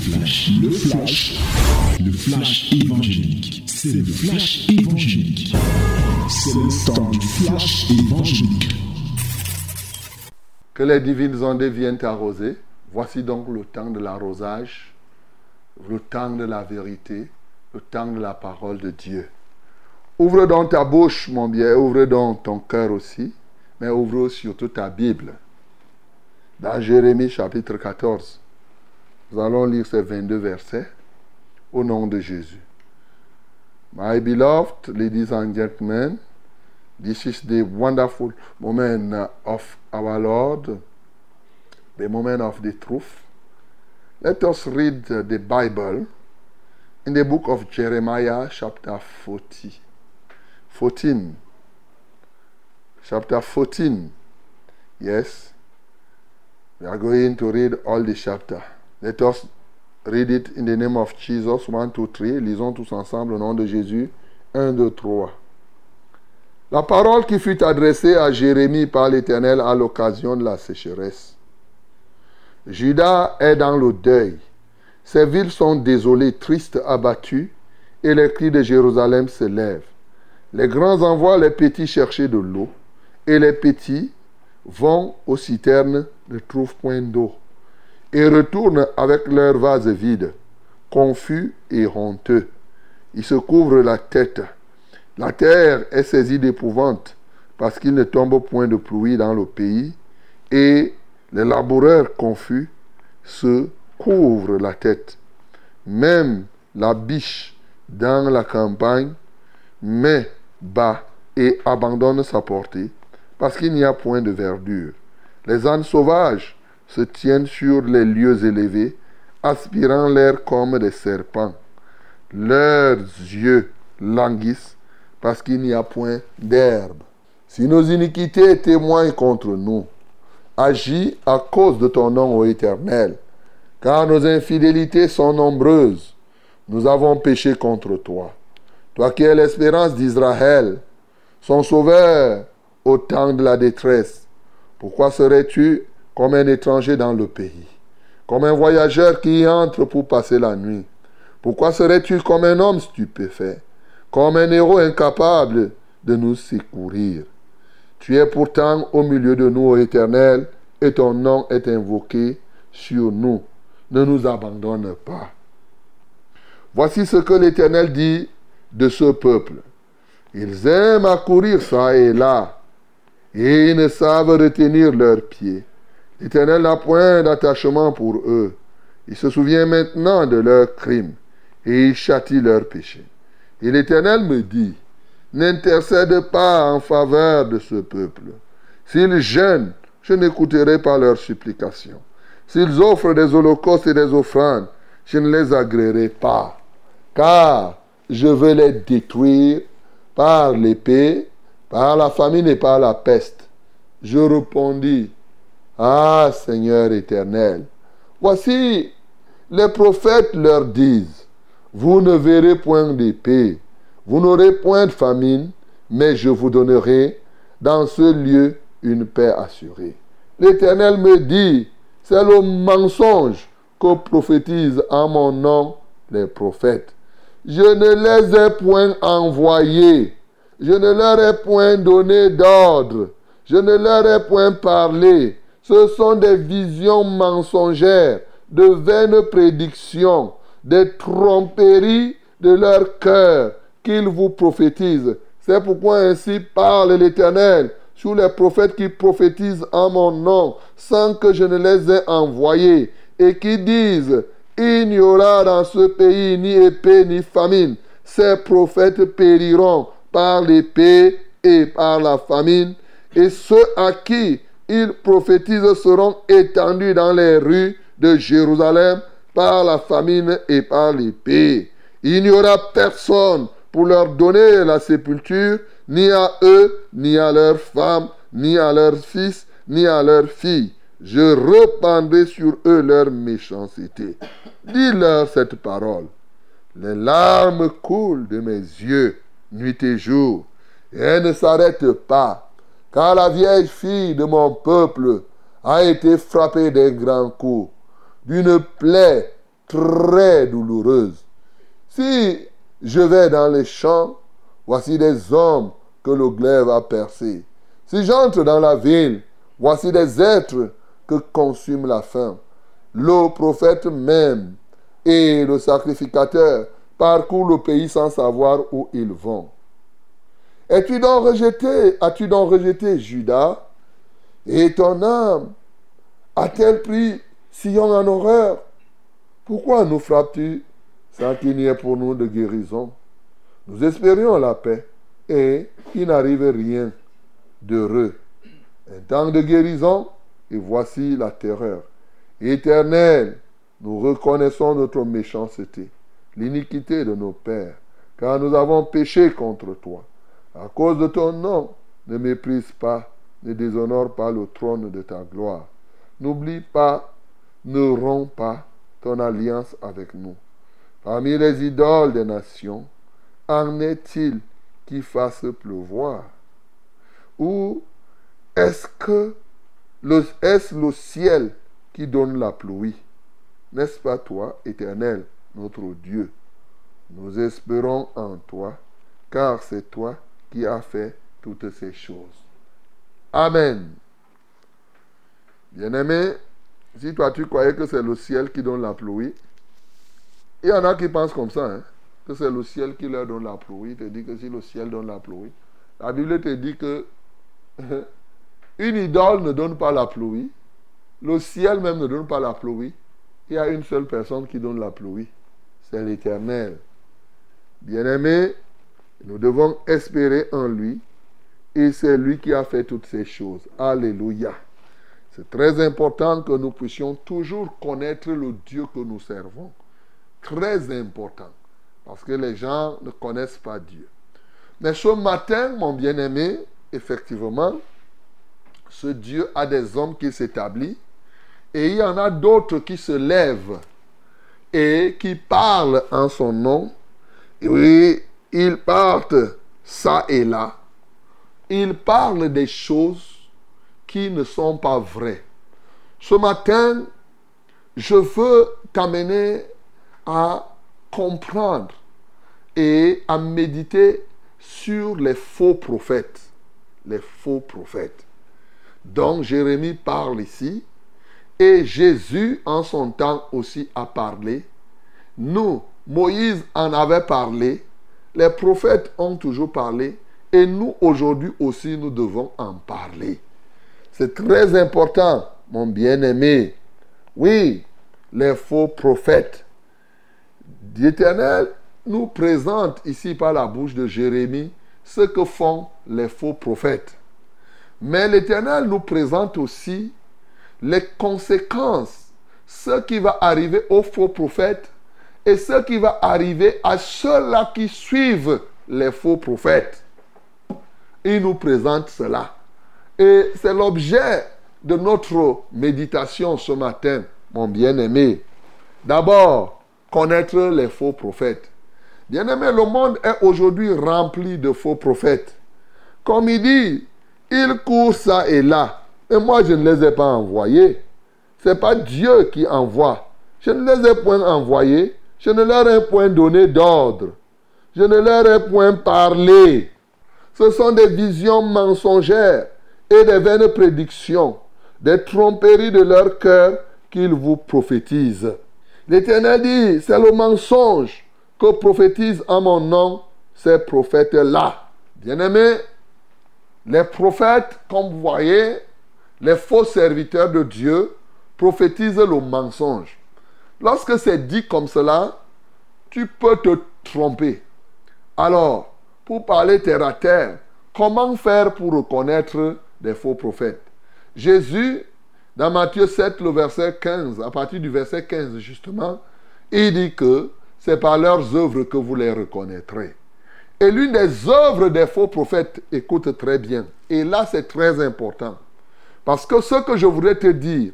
flash, le flash, le flash évangélique. C'est le flash évangélique. C'est le temps du flash évangélique. Que les divines ondes viennent arroser. Voici donc le temps de l'arrosage, le temps de la vérité, le temps de la parole de Dieu. Ouvre donc ta bouche, mon bien, ouvre donc ton cœur aussi, mais ouvre surtout ta Bible. Dans Jérémie chapitre 14, nous allons lire ces 22 versets au nom de Jésus. My beloved ladies and gentlemen, this is the wonderful moment of our Lord, the moment of the truth. Let us read the Bible in the book of Jeremiah, chapter 40. 14. Chapter 14. Yes. We are going to read all the chapter. Let us read it in the name of Jesus. 1, 2, 3. Lisons tous ensemble au nom de Jésus. 1, 2, 3. La parole qui fut adressée à Jérémie par l'Éternel à l'occasion de la sécheresse. Judas est dans le deuil. Ses villes sont désolées, tristes, abattues, et les cris de Jérusalem se lèvent. Les grands envoient les petits chercher de l'eau, et les petits vont aux citernes, ne trouvent point d'eau, et retournent avec leurs vases vides, confus et honteux. Ils se couvrent la tête. La terre est saisie d'épouvante, parce qu'il ne tombe point de pluie dans le pays, et les laboureurs confus se couvrent la tête. Même la biche dans la campagne met bas et abandonne sa portée, parce qu'il n'y a point de verdure. Les ânes sauvages se tiennent sur les lieux élevés, aspirant l'air comme des serpents. Leurs yeux languissent, parce qu'il n'y a point d'herbe. Si nos iniquités témoignent contre nous, agis à cause de ton nom, ô Éternel, car nos infidélités sont nombreuses. Nous avons péché contre toi. Toi qui es l'espérance d'Israël, son sauveur au temps de la détresse, pourquoi serais-tu comme un étranger dans le pays, comme un voyageur qui y entre pour passer la nuit Pourquoi serais-tu comme un homme stupéfait, comme un héros incapable de nous secourir? Tu es pourtant au milieu de nous, ô Éternel, et ton nom est invoqué sur nous. Ne nous abandonne pas. Voici ce que l'Éternel dit de ce peuple. Ils aiment à courir ça et là, et ils ne savent retenir leurs pieds. L'Éternel n'a point d'attachement pour eux. Il se souvient maintenant de leurs crimes, et il châtie leurs péchés. Et l'Éternel me dit, n'intercède pas en faveur de ce peuple. S'ils jeûnent, je n'écouterai pas leurs supplications. S'ils offrent des holocaustes et des offrandes, je ne les agréerai pas. Car je veux les détruire par l'épée, par la famine et par la peste. Je répondis, Ah Seigneur éternel, voici les prophètes leur disent, vous ne verrez point d'épée, vous n'aurez point de famine, mais je vous donnerai dans ce lieu une paix assurée. L'Éternel me dit, c'est le mensonge que prophétisent en mon nom les prophètes. Je ne les ai point envoyés. Je ne leur ai point donné d'ordre. Je ne leur ai point parlé. Ce sont des visions mensongères, de vaines prédictions, des tromperies de leur cœur qu'ils vous prophétisent. C'est pourquoi ainsi parle l'Éternel sur les prophètes qui prophétisent en mon nom sans que je ne les ai envoyés et qui disent il n'y aura dans ce pays ni épée ni famine. Ces prophètes périront par l'épée et par la famine. Et ceux à qui ils prophétisent seront étendus dans les rues de Jérusalem par la famine et par l'épée. Il n'y aura personne pour leur donner la sépulture, ni à eux, ni à leurs femmes, ni à leurs fils, ni à leurs filles je rependrai sur eux leur méchanceté. Dis-leur cette parole. Les larmes coulent de mes yeux nuit et jour, et elles ne s'arrêtent pas, car la vieille fille de mon peuple a été frappée d'un grand coup, d'une plaie très douloureuse. Si je vais dans les champs, voici des hommes que le glaive a percés. Si j'entre dans la ville, voici des êtres que consume la faim. Le prophète même et le sacrificateur parcourent le pays sans savoir où ils vont. Es-tu donc rejeté, as-tu donc rejeté Judas? Et ton âme a-t-elle pris Sion en horreur? Pourquoi nous frappes-tu sans qu'il n'y ait pour nous de guérison? Nous espérions la paix et il n'arrive rien d'heureux. Un temps de guérison et voici la terreur. Éternel, nous reconnaissons notre méchanceté, l'iniquité de nos pères, car nous avons péché contre toi. À cause de ton nom, ne méprise pas, ne déshonore pas le trône de ta gloire. N'oublie pas, ne romps pas ton alliance avec nous. Parmi les idoles des nations, en est-il qui fasse pleuvoir? Ou est-ce que est-ce le ciel qui donne la pluie? N'est-ce pas toi, Éternel, notre Dieu? Nous espérons en toi, car c'est toi qui as fait toutes ces choses. Amen. Bien-aimé, si toi tu croyais que c'est le ciel qui donne la pluie, il y en a qui pensent comme ça, hein, que c'est le ciel qui leur donne la pluie. Il te dit que si le ciel donne la pluie, la Bible te dit que une idole ne donne pas la pluie, le ciel même ne donne pas la pluie. Il y a une seule personne qui donne la pluie, c'est l'Éternel. Bien-aimé, nous devons espérer en lui et c'est lui qui a fait toutes ces choses. Alléluia. C'est très important que nous puissions toujours connaître le Dieu que nous servons. Très important. Parce que les gens ne connaissent pas Dieu. Mais ce matin, mon bien-aimé, effectivement, ce Dieu a des hommes qui s'établissent et il y en a d'autres qui se lèvent et qui parlent en son nom. Et oui, ils partent ça et là. Ils parlent des choses qui ne sont pas vraies. Ce matin, je veux t'amener à comprendre et à méditer sur les faux prophètes. Les faux prophètes. Donc Jérémie parle ici et Jésus en son temps aussi a parlé. Nous, Moïse en avait parlé. Les prophètes ont toujours parlé. Et nous, aujourd'hui aussi, nous devons en parler. C'est très important, mon bien-aimé. Oui, les faux prophètes. L'Éternel nous présente ici par la bouche de Jérémie ce que font les faux prophètes. Mais l'Éternel nous présente aussi les conséquences, ce qui va arriver aux faux prophètes et ce qui va arriver à ceux-là qui suivent les faux prophètes. Il nous présente cela. Et c'est l'objet de notre méditation ce matin, mon bien-aimé. D'abord, connaître les faux prophètes. Bien-aimé, le monde est aujourd'hui rempli de faux prophètes. Comme il dit, ils courent ça et là. Et moi, je ne les ai pas envoyés. Ce n'est pas Dieu qui envoie. Je ne les ai point envoyés. Je ne leur ai point donné d'ordre. Je ne leur ai point parlé. Ce sont des visions mensongères et des vaines prédictions, des tromperies de leur cœur qu'ils vous prophétisent. L'Éternel dit, c'est le mensonge que prophétisent en mon nom ces prophètes-là. Bien-aimés, les prophètes, comme vous voyez, les faux serviteurs de Dieu prophétisent le mensonge. Lorsque c'est dit comme cela, tu peux te tromper. Alors, pour parler terre à terre, comment faire pour reconnaître des faux prophètes? Jésus, dans Matthieu 7, le verset 15, à partir du verset 15 justement, il dit que c'est par leurs œuvres que vous les reconnaîtrez. Et l'une des œuvres des faux prophètes, écoute très bien, et là c'est très important, parce que ce que je voudrais te dire,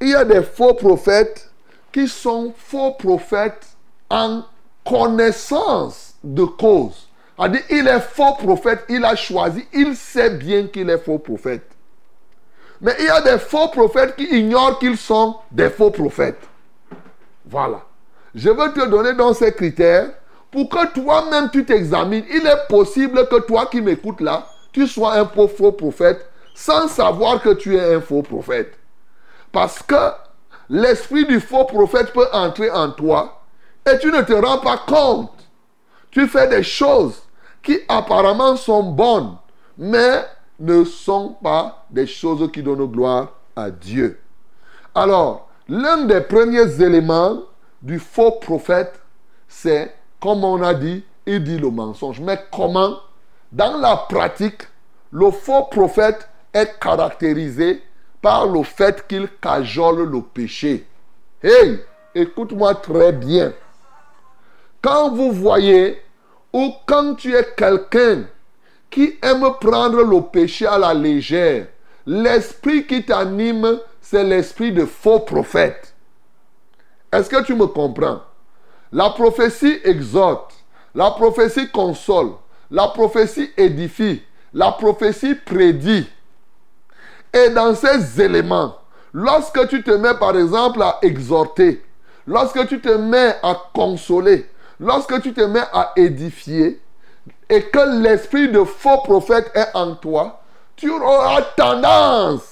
il y a des faux prophètes qui sont faux prophètes en connaissance de cause a dit, il est faux prophète, il a choisi, il sait bien qu'il est faux prophète. Mais il y a des faux prophètes qui ignorent qu'ils sont des faux prophètes. Voilà. je veux te donner dans ces critères pour que toi-même tu t'examines. Il est possible que toi qui m'écoutes là, tu sois un faux prophète sans savoir que tu es un faux prophète. Parce que l'esprit du faux prophète peut entrer en toi et tu ne te rends pas compte. Tu fais des choses qui apparemment sont bonnes, mais ne sont pas des choses qui donnent gloire à Dieu. Alors, l'un des premiers éléments du faux prophète, c'est, comme on a dit, il dit le mensonge. Mais comment? Dans la pratique, le faux prophète est caractérisé par le fait qu'il cajole le péché. Hey, écoute-moi très bien. Quand vous voyez ou quand tu es quelqu'un qui aime prendre le péché à la légère, l'esprit qui t'anime, c'est l'esprit de faux prophète. Est-ce que tu me comprends? La prophétie exhorte, la prophétie console, la prophétie édifie, la prophétie prédit. Et dans ces éléments, lorsque tu te mets par exemple à exhorter, lorsque tu te mets à consoler, lorsque tu te mets à édifier, et que l'esprit de faux prophète est en toi, tu auras tendance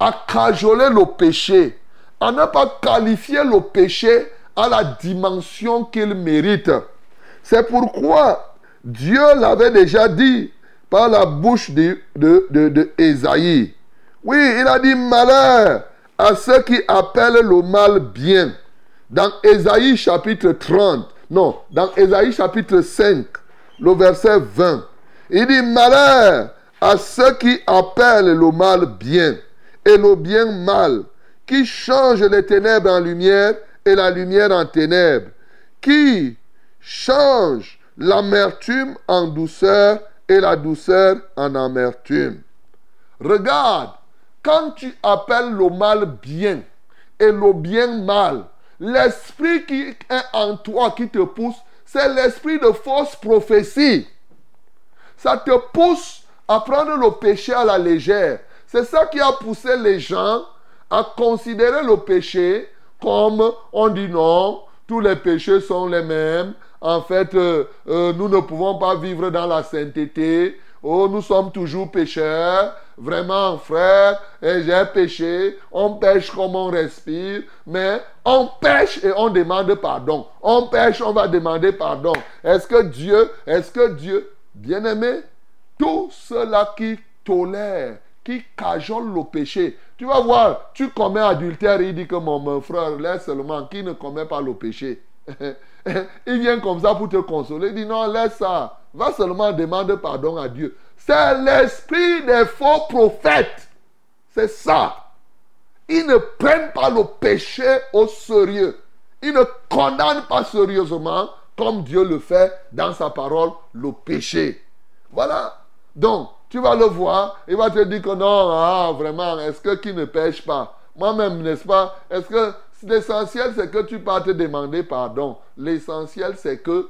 à cajoler le péché, à ne pas qualifier le péché à la dimension qu'il mérite. C'est pourquoi Dieu l'avait déjà dit par la bouche de, de, de, Oui, il a dit malheur à ceux qui appellent le mal bien. Dans Ésaïe chapitre 30, non, dans Ésaïe chapitre 5, le verset 20, il dit malheur à ceux qui appellent le mal bien et le bien mal, qui changent les ténèbres en lumière et la lumière en ténèbres, qui change l'amertume en douceur la douceur en amertume. Regarde, quand tu appelles le mal bien et le bien mal, l'esprit qui est en toi qui te pousse, c'est l'esprit de fausse prophétie. Ça te pousse à prendre le péché à la légère. C'est ça qui a poussé les gens à considérer le péché comme on dit non, tous les péchés sont les mêmes. En fait, euh, euh, nous ne pouvons pas vivre dans la sainteté. Oh, nous sommes toujours pécheurs. Vraiment, frère, et j'ai péché. On pêche comme on respire. Mais on pêche et on demande pardon. On pêche, on va demander pardon. Est-ce que Dieu, est-ce que Dieu, bien aimé, tout cela qui tolère qui cajole le péché. Tu vas voir, tu commets adultère, il dit que mon, frère, laisse seulement, qui ne commet pas le péché? il vient comme ça pour te consoler. Il dit non, laisse ça. Va seulement demander pardon à Dieu. C'est l'esprit des faux prophètes. C'est ça. Ils ne prennent pas le péché au sérieux. Ils ne condamnent pas sérieusement, comme Dieu le fait dans sa parole, le péché. Voilà. Donc, tu vas le voir, il va te dire que non, ah, vraiment, est-ce que qui ne pêche pas? Moi-même, n'est-ce pas? Est-ce que l'essentiel, c'est que tu vas te demander pardon L'essentiel, c'est que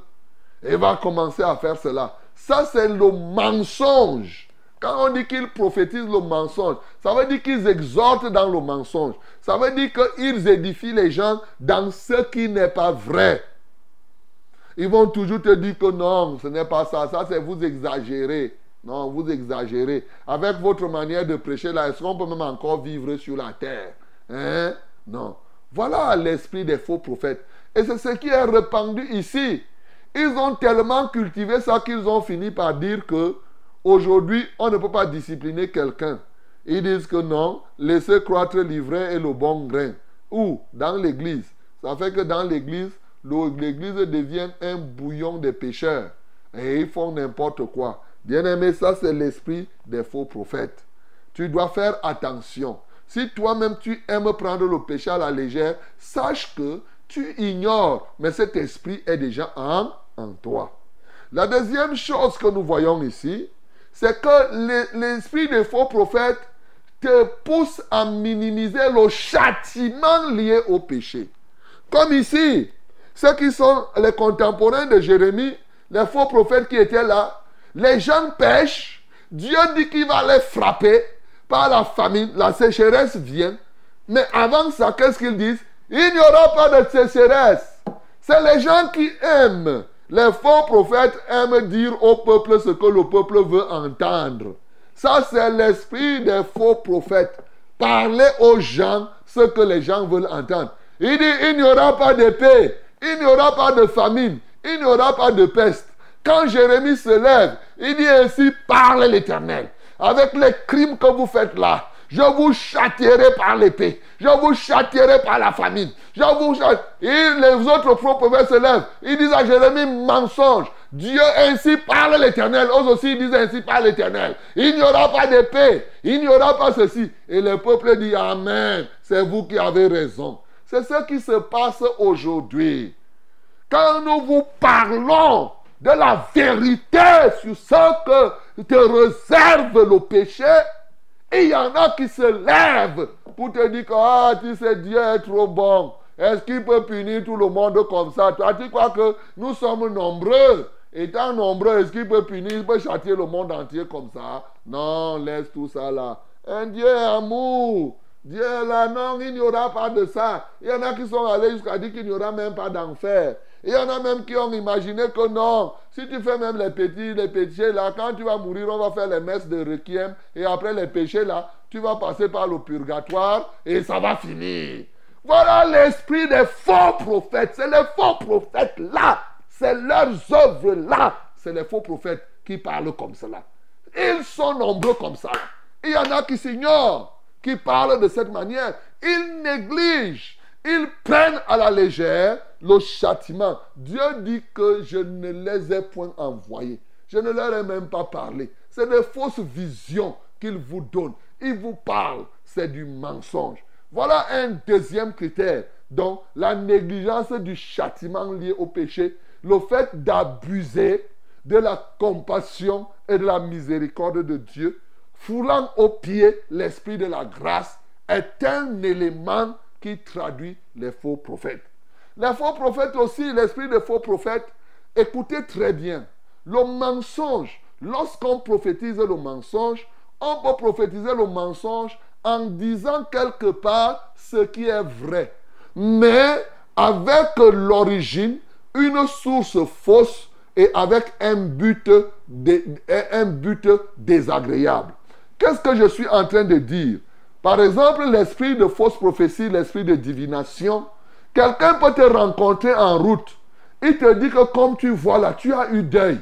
il va commencer à faire cela. Ça, c'est le mensonge. Quand on dit qu'ils prophétisent le mensonge, ça veut dire qu'ils exhortent dans le mensonge. Ça veut dire qu'ils édifient les gens dans ce qui n'est pas vrai. Ils vont toujours te dire que non, ce n'est pas ça. Ça, c'est vous exagérer. Non, vous exagérez. Avec votre manière de prêcher là, est-ce qu'on peut même encore vivre sur la terre? Hein? Non. Voilà l'esprit des faux prophètes. Et c'est ce qui est répandu ici. Ils ont tellement cultivé ça qu'ils ont fini par dire que aujourd'hui, on ne peut pas discipliner quelqu'un. Ils disent que non, laissez croître l'ivraie et le bon grain. Ou dans l'église. Ça fait que dans l'église, l'église devient un bouillon de pécheurs. Et ils font n'importe quoi. Bien-aimé, ça c'est l'esprit des faux prophètes. Tu dois faire attention. Si toi-même tu aimes prendre le péché à la légère, sache que tu ignores, mais cet esprit est déjà en, en toi. La deuxième chose que nous voyons ici, c'est que l'esprit des faux prophètes te pousse à minimiser le châtiment lié au péché. Comme ici, ceux qui sont les contemporains de Jérémie, les faux prophètes qui étaient là, les gens pêchent. Dieu dit qu'il va les frapper par la famine. La sécheresse vient. Mais avant ça, qu'est-ce qu'ils disent? Il n'y aura pas de sécheresse. C'est les gens qui aiment. Les faux prophètes aiment dire au peuple ce que le peuple veut entendre. Ça, c'est l'esprit des faux prophètes. Parler aux gens ce que les gens veulent entendre. Il dit, il n'y aura pas de paix, il n'y aura pas de famine, il n'y aura pas de peste. Quand Jérémie se lève, il dit ainsi, parle l'Éternel. Avec les crimes que vous faites là, je vous châtierai par l'épée. Je vous châtierai par la famine. Je vous Et les autres prophètes se lèvent. Ils disent à Jérémie, mensonge. Dieu ainsi parle l'Éternel. Eux aussi disent ainsi parle l'Éternel. Il n'y aura pas d'épée. Il n'y aura pas ceci. Et le peuple dit Amen. C'est vous qui avez raison. C'est ce qui se passe aujourd'hui. Quand nous vous parlons de la vérité sur ce que te réserve le péché, il y en a qui se lèvent pour te dire que ah, tu sais, Dieu est trop bon. Est-ce qu'il peut punir tout le monde comme ça? Toi, tu crois que nous sommes nombreux? Étant nombreux, est-ce qu'il peut punir, il peut châtier le monde entier comme ça? Non, laisse tout ça là. Un Dieu amour. Dieu là, non, il n'y aura pas de ça. Il y en a qui sont allés jusqu'à dire qu'il n'y aura même pas d'enfer. Il y en a même qui ont imaginé que non, si tu fais même les petits, les péchés là, quand tu vas mourir, on va faire les messes de requiem et après les péchés là, tu vas passer par le purgatoire et ça va finir. Voilà l'esprit des faux prophètes. C'est les faux prophètes là. C'est leurs œuvres là. C'est les faux prophètes qui parlent comme cela. Ils sont nombreux comme ça. Il y en a qui s'ignorent, qui parlent de cette manière. Ils négligent ils prennent à la légère le châtiment. Dieu dit que je ne les ai point envoyés. Je ne leur ai même pas parlé. C'est des fausses visions qu'il vous donne. Il vous parle. C'est du mensonge. Voilà un deuxième critère. Donc, la négligence du châtiment lié au péché, le fait d'abuser de la compassion et de la miséricorde de Dieu, foulant au pied l'esprit de la grâce, est un élément qui traduit les faux prophètes. Les faux prophètes aussi, l'esprit des faux prophètes, écoutez très bien. Le mensonge, lorsqu'on prophétise le mensonge, on peut prophétiser le mensonge en disant quelque part ce qui est vrai. Mais avec l'origine, une source fausse et avec un but, un but désagréable. Qu'est-ce que je suis en train de dire? Par exemple, l'esprit de fausse prophétie, l'esprit de divination. Quelqu'un peut te rencontrer en route. Il te dit que comme tu vois là, tu as eu deuil.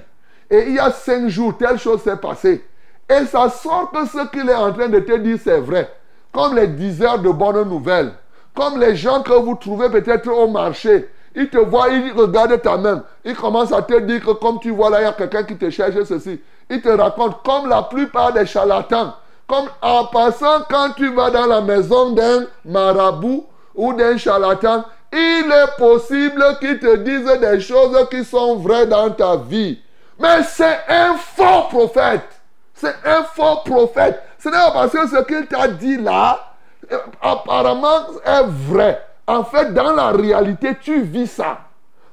Et il y a cinq jours, telle chose s'est passée. Et ça sort que ce qu'il est en train de te dire, c'est vrai. Comme les diseurs de bonnes nouvelles. Comme les gens que vous trouvez peut-être au marché. Ils te voient, ils regardent ta main. Ils commencent à te dire que comme tu vois là, il y a quelqu'un qui te cherche ceci. Ils te racontent comme la plupart des charlatans. Comme en passant, quand tu vas dans la maison d'un marabout ou d'un charlatan, il est possible qu'il te dise des choses qui sont vraies dans ta vie. Mais c'est un faux prophète. C'est un faux prophète. Ce n'est pas parce que ce qu'il t'a dit là, euh, apparemment, est vrai. En fait, dans la réalité, tu vis ça.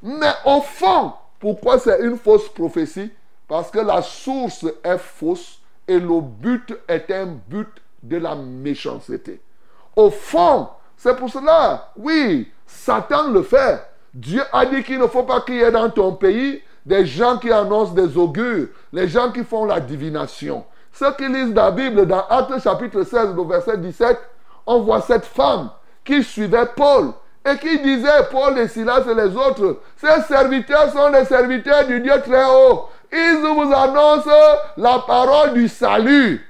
Mais au fond, pourquoi c'est une fausse prophétie? Parce que la source est fausse et le but est un but de la méchanceté. Au fond, c'est pour cela, oui, Satan le fait. Dieu a dit qu'il ne faut pas qu'il y ait dans ton pays des gens qui annoncent des augures, les gens qui font la divination. Ceux qui lisent la Bible dans Actes chapitre 16, le verset 17, on voit cette femme qui suivait Paul et qui disait, Paul et Silas et les autres, ces serviteurs sont les serviteurs du Dieu très haut. Ils vous annoncent la parole du salut.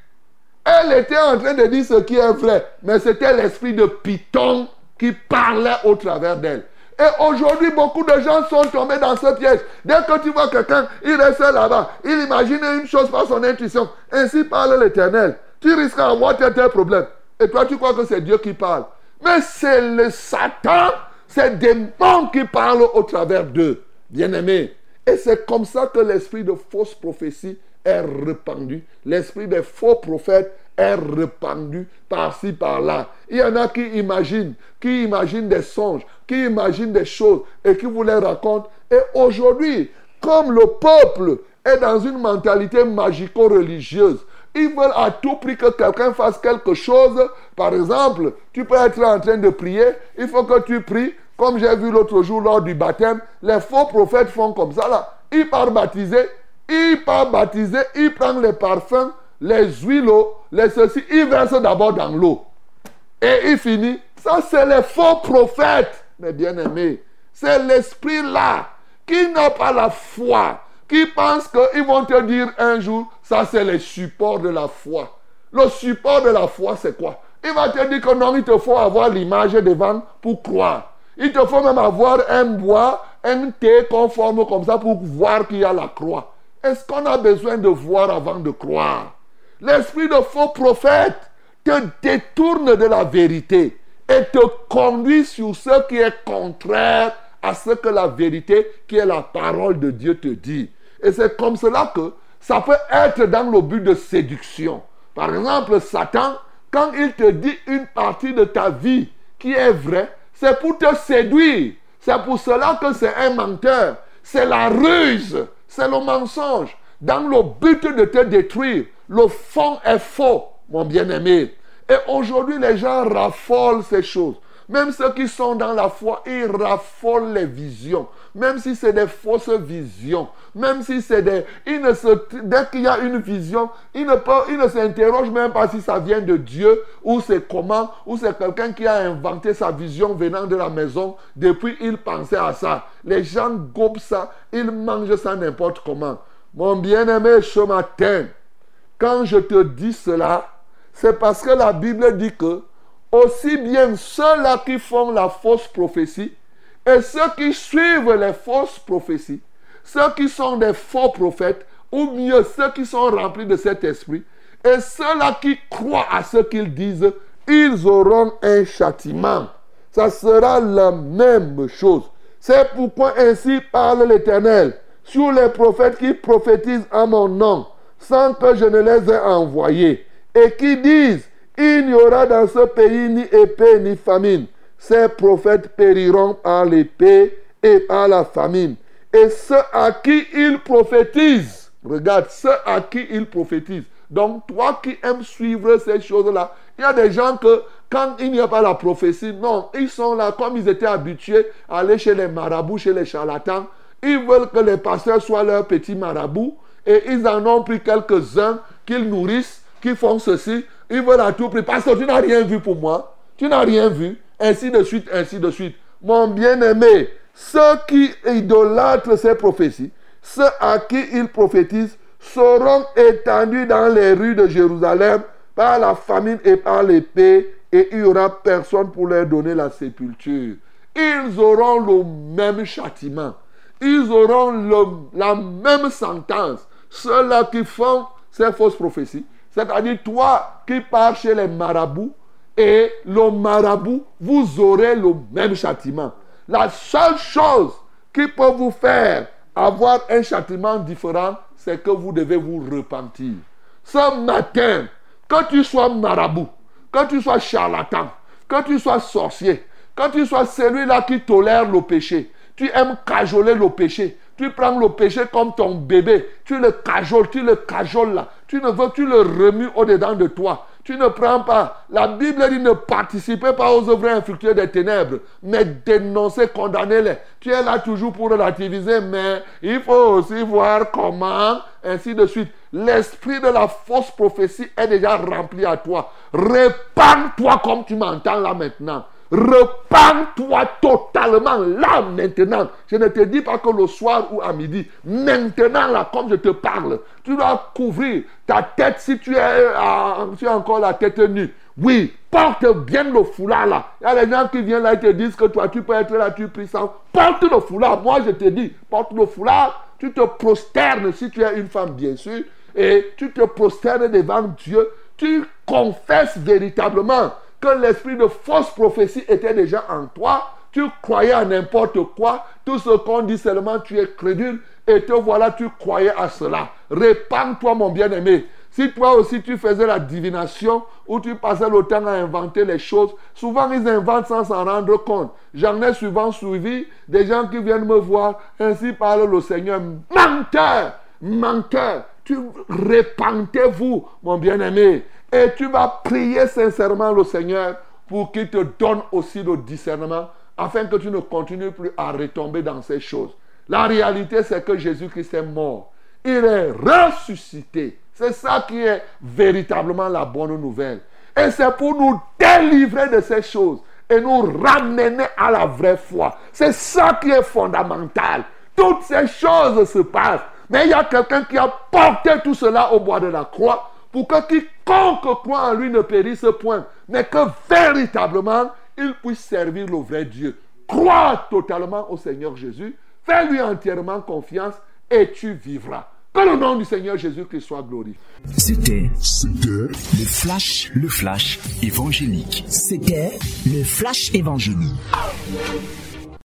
Elle était en train de dire ce qui est vrai, mais c'était l'esprit de Python qui parlait au travers d'elle. Et aujourd'hui, beaucoup de gens sont tombés dans ce piège. Dès que tu vois quelqu'un, il reste là-bas. Il imagine une chose par son intuition. Ainsi parle l'Éternel. Tu risques d'avoir tel, tel problème. Et toi, tu crois que c'est Dieu qui parle. Mais c'est le Satan, c'est des démons qui parlent au travers d'eux. Bien-aimés, et c'est comme ça que l'esprit de fausse prophétie est répandu. L'esprit des faux prophètes est répandu par-ci, par-là. Il y en a qui imaginent, qui imaginent des songes, qui imaginent des choses et qui vous les racontent. Et aujourd'hui, comme le peuple est dans une mentalité magico-religieuse, ils veulent à tout prix que quelqu'un fasse quelque chose. Par exemple, tu peux être en train de prier, il faut que tu pries comme j'ai vu l'autre jour lors du baptême, les faux prophètes font comme ça là. Ils partent baptiser, ils partent baptiser, ils prennent les parfums, les huiles, les ceci, ils versent d'abord dans l'eau. Et il finit. Ça, c'est les faux prophètes, mes bien-aimés. C'est l'esprit là qui n'a pas la foi, qui pense qu'ils vont te dire un jour, ça c'est le support de la foi. Le support de la foi, c'est quoi? Il va te dire que non, il te faut avoir l'image devant pour croire. Il te faut même avoir un bois, un thé conforme comme ça pour voir qu'il y a la croix. Est-ce qu'on a besoin de voir avant de croire? L'esprit de faux prophète te détourne de la vérité et te conduit sur ce qui est contraire à ce que la vérité, qui est la parole de Dieu, te dit. Et c'est comme cela que ça peut être dans le but de séduction. Par exemple, Satan, quand il te dit une partie de ta vie qui est vraie, c'est pour te séduire. C'est pour cela que c'est un menteur. C'est la ruse. C'est le mensonge. Dans le but de te détruire. Le fond est faux, mon bien-aimé. Et aujourd'hui, les gens raffolent ces choses. Même ceux qui sont dans la foi, ils raffolent les visions. Même si c'est des fausses visions. Même si c'est des... Dès qu'il y a une vision, ils ne, ils ne s'interrogent même pas si ça vient de Dieu ou c'est comment, ou c'est quelqu'un qui a inventé sa vision venant de la maison. Depuis, il pensait à ça. Les gens gobent ça, ils mangent ça n'importe comment. Mon bien-aimé, ce matin, quand je te dis cela, c'est parce que la Bible dit que aussi bien ceux-là qui font la fausse prophétie et ceux qui suivent les fausses prophéties, ceux qui sont des faux prophètes, ou mieux ceux qui sont remplis de cet esprit, et ceux-là qui croient à ce qu'ils disent, ils auront un châtiment. Ça sera la même chose. C'est pourquoi ainsi parle l'Éternel sur les prophètes qui prophétisent en mon nom, sans que je ne les ai envoyés, et qui disent, il n'y aura dans ce pays ni épée ni famine. Ces prophètes périront par l'épée et par la famine. Et ceux à qui ils prophétisent, regarde, ceux à qui ils prophétisent. Donc toi qui aimes suivre ces choses-là, il y a des gens que quand il n'y a pas la prophétie, non, ils sont là comme ils étaient habitués à aller chez les marabouts, chez les charlatans. Ils veulent que les pasteurs soient leurs petits marabouts et ils en ont pris quelques-uns qu'ils nourrissent, qui font ceci, ils veulent à tout prix. Parce que tu n'as rien vu pour moi. Tu n'as rien vu. Ainsi de suite, ainsi de suite. Mon bien-aimé, ceux qui idolâtrent ces prophéties, ceux à qui ils prophétisent, seront étendus dans les rues de Jérusalem par la famine et par l'épée, et il n'y aura personne pour leur donner la sépulture. Ils auront le même châtiment. Ils auront la même sentence. Ceux-là qui font ces fausses prophéties, c'est-à-dire, toi qui pars chez les marabouts et le marabout, vous aurez le même châtiment. La seule chose qui peut vous faire avoir un châtiment différent, c'est que vous devez vous repentir. Ce matin, que tu sois marabout, que tu sois charlatan, que tu sois sorcier, que tu sois celui-là qui tolère le péché, tu aimes cajoler le péché, tu prends le péché comme ton bébé, tu le cajoles, tu le cajoles là. Tu ne veux, tu le remues au-dedans de toi. Tu ne prends pas. La Bible dit ne participez pas aux œuvres infructueuses des ténèbres, mais dénoncez, condamnez-les. Tu es là toujours pour relativiser, mais il faut aussi voir comment, ainsi de suite. L'esprit de la fausse prophétie est déjà rempli à toi. Répands-toi comme tu m'entends là maintenant. Repends-toi totalement là maintenant. Je ne te dis pas que le soir ou à midi. Maintenant là, comme je te parle, tu dois couvrir ta tête si tu es, euh, encore la tête nue. Oui, porte bien le foulard là. Il y a des gens qui viennent là et te disent que toi tu peux être là, tu es ça. Porte le foulard. Moi je te dis, porte le foulard. Tu te prosternes si tu es une femme bien sûr. Et tu te prosternes devant Dieu. Tu confesses véritablement que l'esprit de fausse prophétie était déjà en toi, tu croyais à n'importe quoi, tout ce qu'on dit seulement tu es crédule, et te voilà, tu croyais à cela. Répands-toi, mon bien-aimé. Si toi aussi tu faisais la divination ou tu passais le temps à inventer les choses, souvent ils inventent sans s'en rendre compte. J'en ai souvent suivi des gens qui viennent me voir, ainsi parle le Seigneur. Menteur, menteur, tu répentez-vous, mon bien-aimé. Et tu vas prier sincèrement le Seigneur pour qu'il te donne aussi le discernement afin que tu ne continues plus à retomber dans ces choses. La réalité, c'est que Jésus-Christ est mort. Il est ressuscité. C'est ça qui est véritablement la bonne nouvelle. Et c'est pour nous délivrer de ces choses et nous ramener à la vraie foi. C'est ça qui est fondamental. Toutes ces choses se passent. Mais il y a quelqu'un qui a porté tout cela au bois de la croix pour que quiconque croit en lui ne périsse point, mais que véritablement il puisse servir le vrai Dieu. Crois totalement au Seigneur Jésus, fais-lui entièrement confiance et tu vivras. Que le nom du Seigneur Jésus-Christ soit glorifié. C'était le flash, le flash évangélique. C'était le flash évangélique.